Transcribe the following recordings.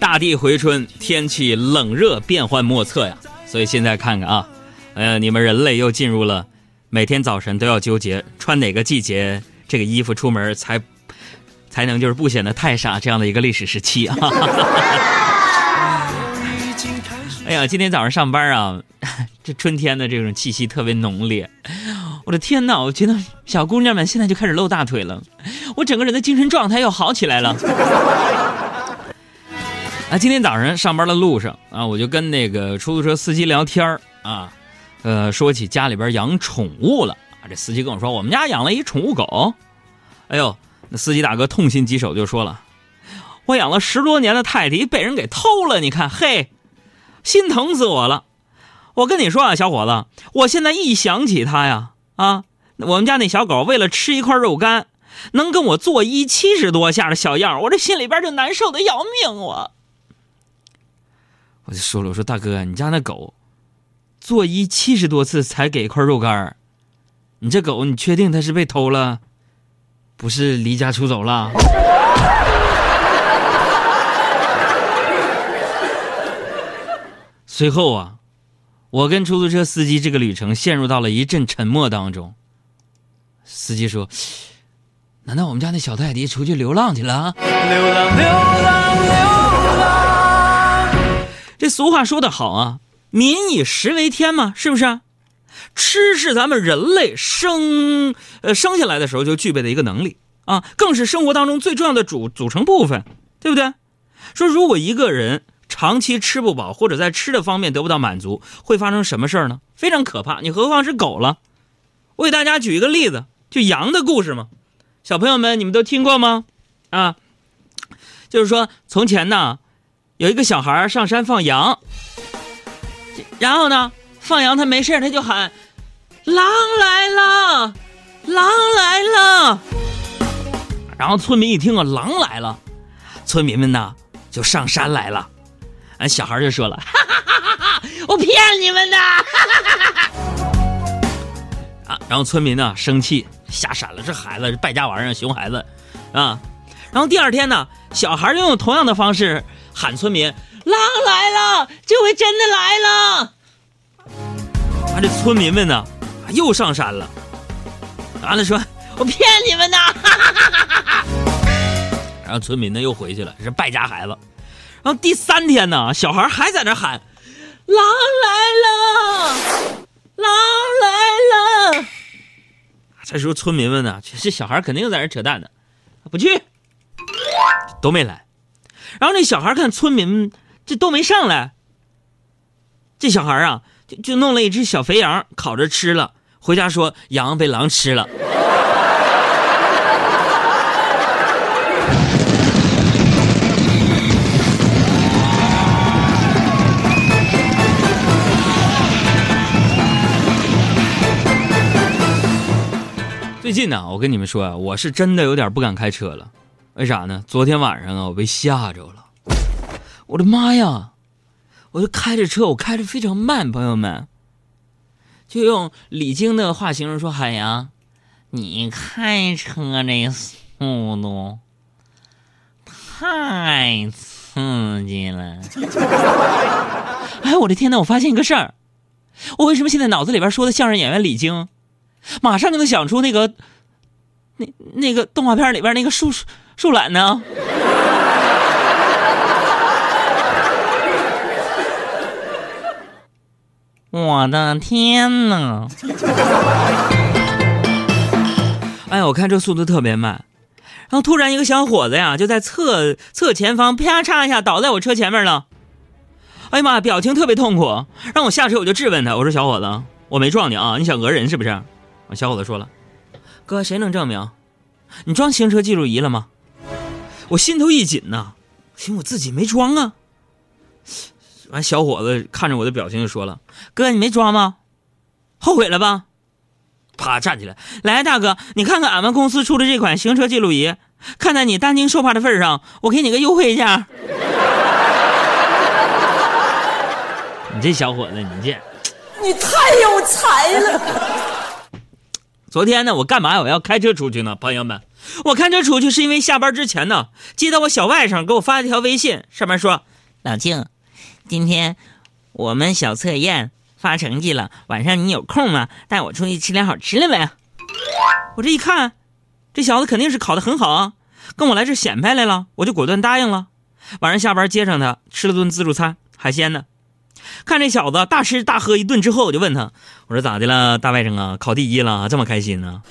大地回春，天气冷热变幻莫测呀。所以现在看看啊，呃，你们人类又进入了每天早晨都要纠结穿哪个季节这个衣服出门才才能就是不显得太傻这样的一个历史时期啊。哎呀，今天早上上班啊，这春天的这种气息特别浓烈。我的天哪，我觉得小姑娘们现在就开始露大腿了，我整个人的精神状态又好起来了。啊，今天早上上班的路上啊，我就跟那个出租车司机聊天啊，呃，说起家里边养宠物了啊。这司机跟我说，我们家养了一宠物狗。哎呦，那司机大哥痛心疾首就说了，我养了十多年的泰迪被人给偷了，你看，嘿，心疼死我了。我跟你说啊，小伙子，我现在一想起它呀，啊，我们家那小狗为了吃一块肉干，能跟我作揖七十多下的小样，我这心里边就难受的要命，我。我就说了，我说大哥，你家那狗，作揖七十多次才给一块肉干儿你这狗，你确定它是被偷了，不是离家出走了？随后啊，我跟出租车司机这个旅程陷入到了一阵沉默当中。司机说：“难道我们家那小泰迪出去流浪去了？”流浪，流浪，流。这俗话说得好啊，“民以食为天”嘛，是不是？吃是咱们人类生呃生下来的时候就具备的一个能力啊，更是生活当中最重要的组组成部分，对不对？说如果一个人长期吃不饱，或者在吃的方面得不到满足，会发生什么事儿呢？非常可怕。你何况是狗了？我给大家举一个例子，就羊的故事嘛。小朋友们，你们都听过吗？啊，就是说从前呢。有一个小孩上山放羊，然后呢，放羊他没事他就喊：“狼来了，狼来了。”然后村民一听啊，狼来了，村民们呢就上山来了。俺小孩就说了：“哈哈哈哈哈，我骗你们的！”哈哈哈哈啊，然后村民呢生气，吓傻了，这孩子败家玩意儿，熊孩子，啊。然后第二天呢，小孩又用同样的方式。喊村民，狼来了，这回真的来了。啊，这村民们呢，又上山了。完了，说我骗你们呢。然后村民呢又回去了，是败家孩子。然后第三天呢，小孩还在那喊，狼来了，狼来了。这时候村民们呢，这小孩肯定在那扯淡呢，不去，都没来。然后那小孩看村民这都没上来，这小孩啊就就弄了一只小肥羊烤着吃了，回家说羊被狼吃了。最近呢，我跟你们说啊，我是真的有点不敢开车了。为啥呢？昨天晚上啊，我被吓着了。我的妈呀！我就开着车，我开的非常慢，朋友们。就用李菁的话形容说：“海洋，你开车这速度太刺激了。”哎，我的天呐，我发现一个事儿，我为什么现在脑子里边说的相声演员李菁，马上就能想出那个那那个动画片里边那个叔叔。树懒呢？我的天哪！哎呀，我看这速度特别慢，然后突然一个小伙子呀，就在侧侧前方啪嚓一下倒在我车前面了。哎呀妈，表情特别痛苦，让我下车我就质问他，我说小伙子，我没撞你啊，你想讹人是不是？小伙子说了，哥，谁能证明？你装行车记录仪了吗？我心头一紧呐，寻我自己没装啊。完，小伙子看着我的表情就说了：“哥，你没装吗？后悔了吧？”啪，站起来，来，大哥，你看看俺们公司出的这款行车记录仪，看在你担惊受怕的份上，我给你个优惠价。你这小伙子，你这，你太有才了。昨天呢，我干嘛我要开车出去呢？朋友们，我看这出去是因为下班之前呢，接到我小外甥给我发了一条微信，上面说：“老静，今天我们小测验发成绩了，晚上你有空吗？带我出去吃点好吃的呗。”我这一看，这小子肯定是考得很好啊，跟我来这显摆来了，我就果断答应了。晚上下班接上他，吃了顿自助餐，海鲜呢。看这小子大吃大喝一顿之后，我就问他：“我说咋的了，大外甥啊？考第一了，这么开心呢？”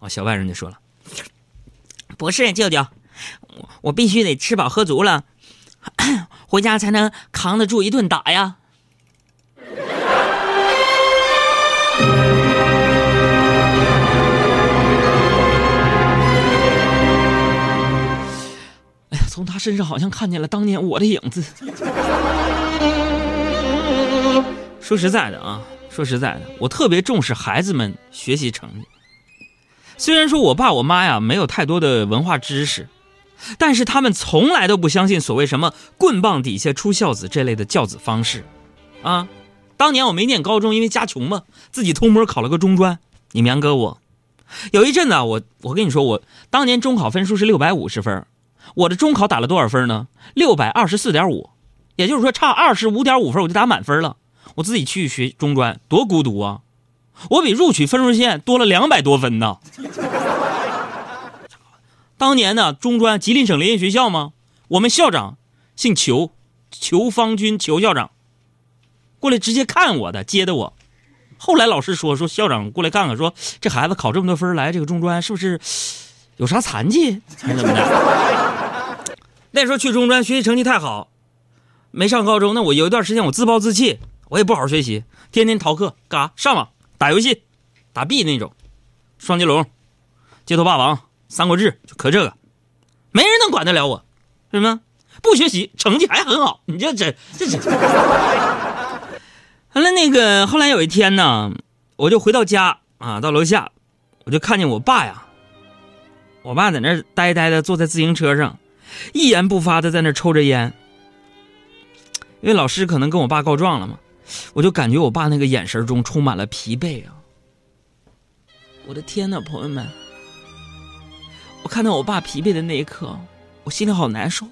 哦，小外甥就说了。不是舅舅，我我必须得吃饱喝足了，回家才能扛得住一顿打呀。哎呀，从他身上好像看见了当年我的影子。说实在的啊，说实在的，我特别重视孩子们学习成绩。虽然说我爸我妈呀没有太多的文化知识，但是他们从来都不相信所谓什么棍棒底下出孝子这类的教子方式，啊，当年我没念高中，因为家穷嘛，自己偷摸考了个中专。你们杨哥我，有一阵子我我跟你说，我当年中考分数是六百五十分，我的中考打了多少分呢？六百二十四点五，也就是说差二十五点五分我就打满分了。我自己去学中专，多孤独啊！我比录取分数线多了两百多分呢。当年呢，中专吉林省林业学校吗？我们校长姓裘，裘方军，裘校长过来直接看我的，接的我。后来老师说说校长过来看看，说这孩子考这么多分来这个中专是不是有啥残疾还是怎么的？那时候去中专学习成绩太好，没上高中，那我有一段时间我自暴自弃，我也不好好学习，天天逃课干啥？上网。打游戏，打 B 那种，双截龙、街头霸王、三国志，就磕这个，没人能管得了我，是吗？不学习，成绩还很好，你这这这这。完了，那个后来有一天呢，我就回到家啊，到楼下，我就看见我爸呀，我爸在那呆呆的坐在自行车上，一言不发的在那抽着烟，因为老师可能跟我爸告状了嘛。我就感觉我爸那个眼神中充满了疲惫啊！我的天哪，朋友们！我看到我爸疲惫的那一刻，我心里好难受。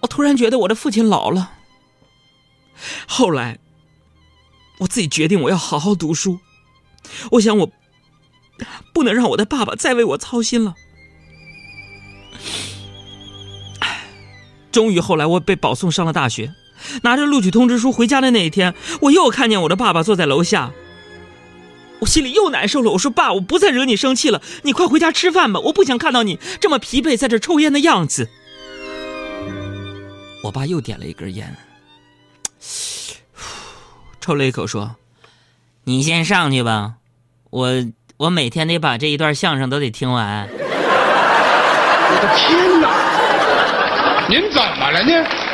我突然觉得我的父亲老了。后来，我自己决定我要好好读书。我想我不能让我的爸爸再为我操心了。终于后来我被保送上了大学。拿着录取通知书回家的那一天，我又看见我的爸爸坐在楼下，我心里又难受了。我说：“爸，我不再惹你生气了，你快回家吃饭吧，我不想看到你这么疲惫，在这抽烟的样子。”我爸又点了一根烟，抽了一口，说：“你先上去吧，我我每天得把这一段相声都得听完。”我的天哪！您怎么了呢？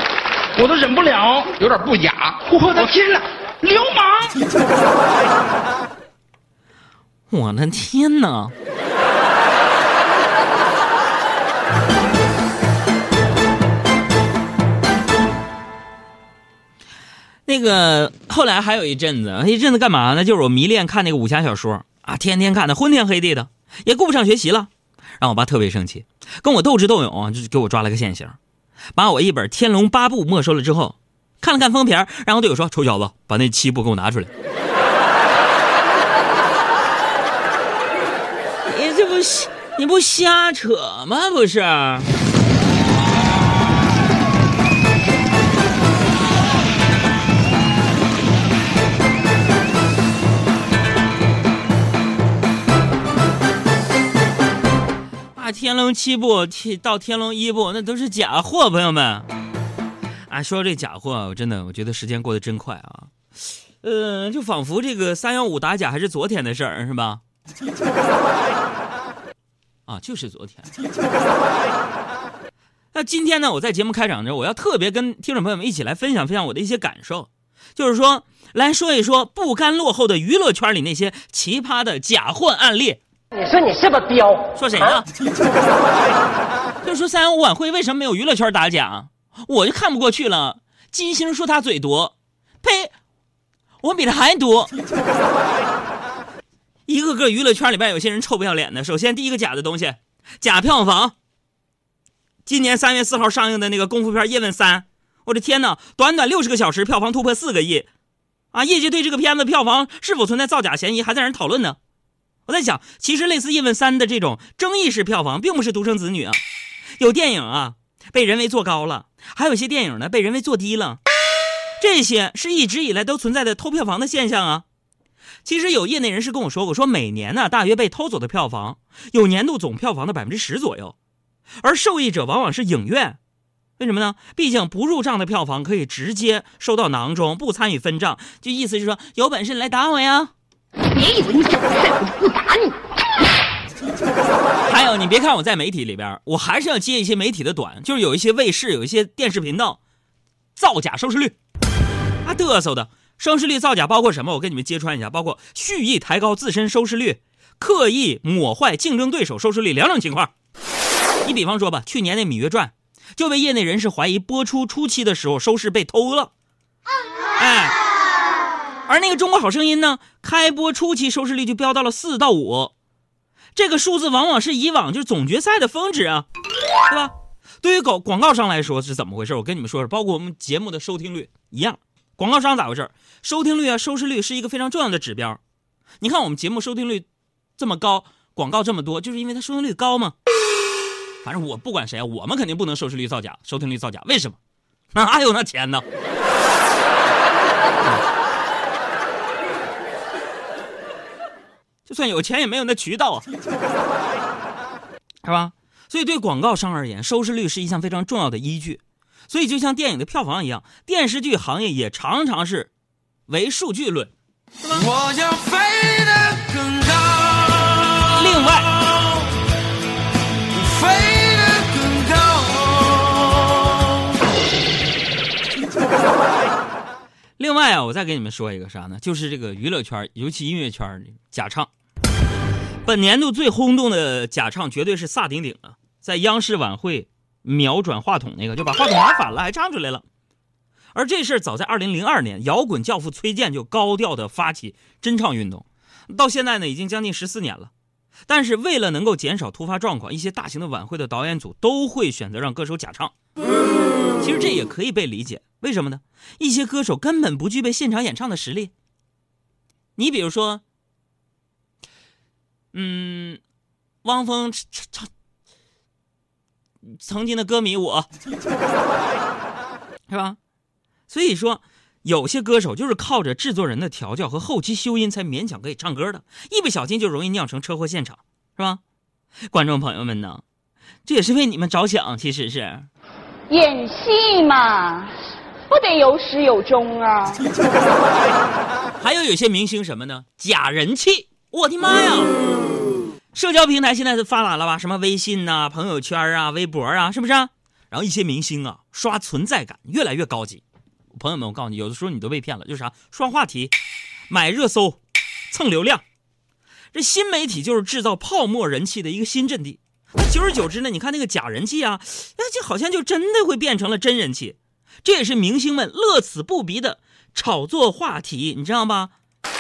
我都忍不了，有点不雅。我的天哪，流氓！我的天哪！那个后来还有一阵子，一阵子干嘛呢？就是我迷恋看那个武侠小说啊，天天看的昏天黑地的，也顾不上学习了，让我爸特别生气，跟我斗智斗勇，就给我抓了个现行。把我一本《天龙八部》没收了之后，看了看封皮然后对我说：“臭小子，把那七部给我拿出来。”你这不你不瞎扯吗？不是。天龙七部到天龙一部，那都是假货，朋友们。啊，说到这假货，我真的我觉得时间过得真快啊。嗯，就仿佛这个三幺五打假还是昨天的事儿，是吧？啊，就是昨天。那今天呢，我在节目开场的时候，我要特别跟听众朋友们一起来分享分享我的一些感受，就是说来说一说不甘落后的娱乐圈里那些奇葩的假货案例。你说你是不是彪？说谁呢？就说三幺五晚会为什么没有娱乐圈打假？我就看不过去了。金星说他嘴毒，呸，我比他还毒。一个个娱乐圈里边有些人臭不要脸的。首先，第一个假的东西，假票房。今年三月四号上映的那个功夫片《叶问三》，我的天哪，短短六十个小时，票房突破四个亿，啊！业界对这个片子票房是否存在造假嫌疑，还在人讨论呢。我在想，其实类似《叶问三》的这种争议式票房，并不是独生子女啊，有电影啊被人为做高了，还有些电影呢被人为做低了，这些是一直以来都存在的偷票房的现象啊。其实有业内人士跟我说过，说每年呢大约被偷走的票房有年度总票房的百分之十左右，而受益者往往是影院，为什么呢？毕竟不入账的票房可以直接收到囊中，不参与分账，就意思是说有本事你来打我呀。别以为你长得帅，我不打你。还有，你别看我在媒体里边，我还是要接一些媒体的短，就是有一些卫视、有一些电视频道造假收视率，啊嘚瑟的收视率造假包括什么？我跟你们揭穿一下，包括蓄意抬高自身收视率，刻意抹坏竞争对手收视率两种情况。你比方说吧，去年那《芈月传》就被业内人士怀疑播出初期的时候收视被偷了，哎。而那个《中国好声音》呢，开播初期收视率就飙到了四到五，这个数字往往是以往就是总决赛的峰值啊，对吧？对于广广告商来说是怎么回事？我跟你们说说，包括我们节目的收听率一样，广告商咋回事？收听率啊，收视率是一个非常重要的指标。你看我们节目收听率这么高，广告这么多，就是因为它收听率高嘛。反正我不管谁啊，我们肯定不能收视率造假，收听率造假，为什么？哪有那钱呢？就算有钱也没有那渠道啊，是吧？所以对广告商而言，收视率是一项非常重要的依据。所以就像电影的票房一样，电视剧行业也常常是唯数据论，是吧？我要飞得更高。另外，飞得更高。另外啊，我再给你们说一个啥呢？就是这个娱乐圈，尤其音乐圈假唱。本年度最轰动的假唱绝对是萨顶顶啊，在央视晚会秒转话筒那个，就把话筒拿反了，还唱出来了。而这事儿早在2002年，摇滚教父崔健就高调的发起真唱运动，到现在呢已经将近十四年了。但是为了能够减少突发状况，一些大型的晚会的导演组都会选择让歌手假唱。其实这也可以被理解，为什么呢？一些歌手根本不具备现场演唱的实力。你比如说。嗯，汪峰唱唱曾经的歌迷我，是吧？所以说，有些歌手就是靠着制作人的调教和后期修音才勉强可以唱歌的，一不小心就容易酿成车祸现场，是吧？观众朋友们呢，这也是为你们着想，其实是演戏嘛，不得有始有终啊。还有有些明星什么呢？假人气，我的妈呀！社交平台现在是发达了吧？什么微信呐、朋友圈啊、微博啊，是不是？然后一些明星啊，刷存在感越来越高级。朋友们，我告诉你，有的时候你都被骗了，就是啥？刷话题、买热搜、蹭流量。这新媒体就是制造泡沫人气的一个新阵地。那久而久之呢，你看那个假人气啊，那就好像就真的会变成了真人气。这也是明星们乐此不疲的炒作话题，你知道吧？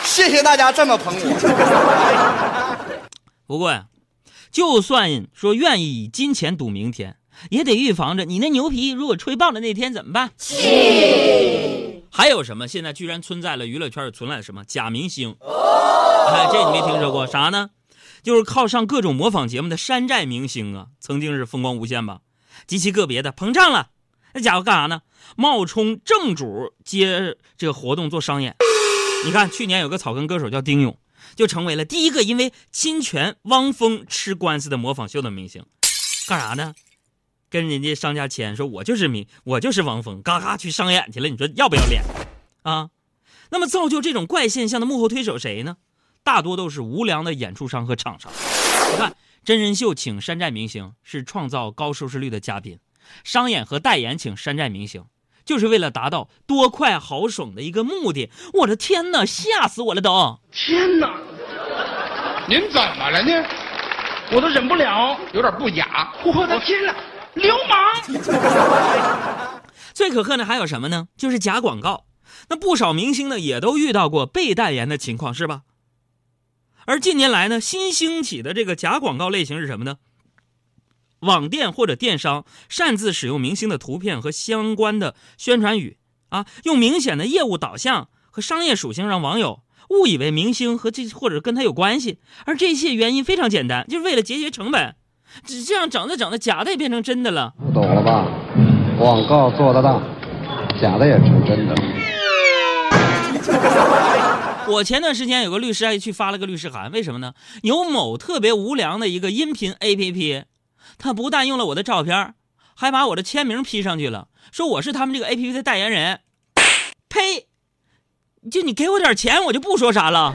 谢谢大家这么捧我。不过呀，就算说愿意以金钱赌明天，也得预防着你那牛皮如果吹爆了那天怎么办？还有什么？现在居然存在了娱乐圈存在什么假明星？哎，这你没听说过啥呢？就是靠上各种模仿节目的山寨明星啊，曾经是风光无限吧？极其个别的膨胀了，那家伙干啥呢？冒充正主接这个活动做商演。你看去年有个草根歌手叫丁勇。就成为了第一个因为侵权汪峰吃官司的模仿秀的明星，干啥呢？跟人家商家签，说我就是明，我就是汪峰，嘎嘎去商演去了。你说要不要脸啊？那么造就这种怪现象的幕后推手谁呢？大多都是无良的演出商和厂商。你看真人秀请山寨明星是创造高收视率的嘉宾，商演和代言请山寨明星。就是为了达到多快好省的一个目的。我的天哪，吓死我了都！天哪，您怎么了呢？我都忍不了，有点不雅。我的天哪，流氓！最可恨的还有什么呢？就是假广告。那不少明星呢，也都遇到过被代言的情况，是吧？而近年来呢，新兴起的这个假广告类型是什么呢？网店或者电商擅自使用明星的图片和相关的宣传语啊，用明显的业务导向和商业属性让网友误以为明星和这或者跟他有关系。而这些原因非常简单，就是为了节约成本。只这样整着整着，假的也变成真的了。懂了吧？广告做得大，假的也成真的。我前段时间有个律师还去发了个律师函，为什么呢？有某特别无良的一个音频 APP，他不但用了我的照片，还把我的签名 P 上去了，说我是他们这个 APP 的代言人。呸！就你给我点钱，我就不说啥了。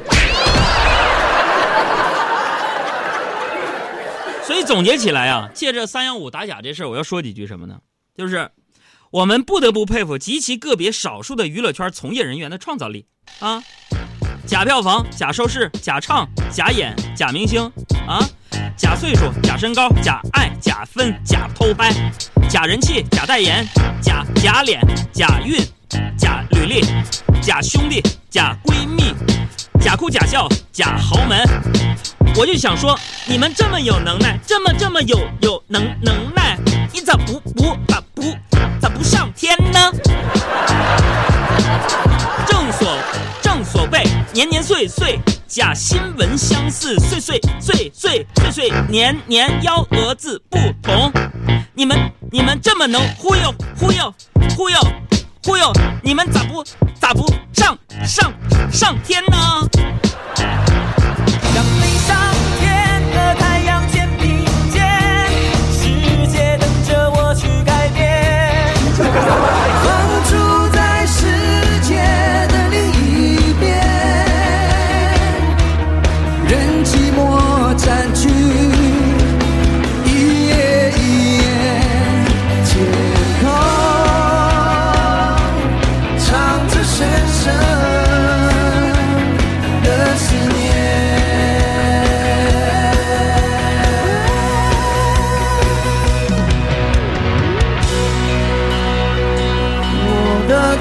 所以总结起来啊，借着三幺五打假这事儿，我要说几句什么呢？就是我们不得不佩服极其个别少数的娱乐圈从业人员的创造力啊！假票房、假收视、假唱、假演、假明星啊！假岁数、假身高、假爱、假分、假偷拍、假人气、假代言、假假脸、假运、假履历、假兄弟、假闺蜜、假哭假笑、假豪门。我就想说，你们这么有能耐，这么这么有有能能耐，你咋不不年年岁岁假新闻相似，岁岁岁岁岁岁年年幺蛾子不同。你们你们这么能忽悠忽悠忽悠忽悠，你们咋不咋不上上上天呢？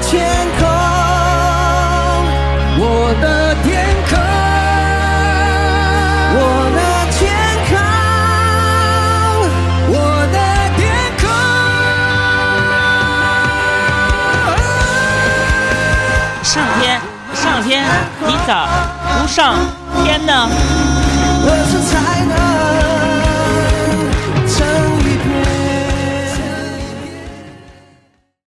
天空我的天空我的天空我的天空。上天上天你咋不上天呢？